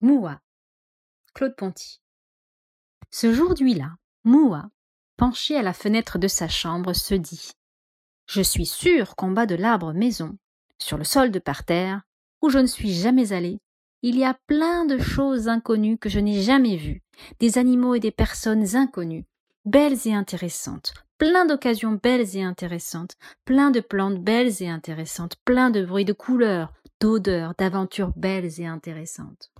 Moua. Claude Ponty. Ce jour-là, Moua, penché à la fenêtre de sa chambre, se dit Je suis sûr qu'en bas de l'arbre maison, sur le sol de parterre, où je ne suis jamais allé, il y a plein de choses inconnues que je n'ai jamais vues, des animaux et des personnes inconnues, belles et intéressantes, plein d'occasions belles et intéressantes, plein de plantes belles et intéressantes, plein de bruits, de couleurs, d'odeurs, d'aventures belles et intéressantes.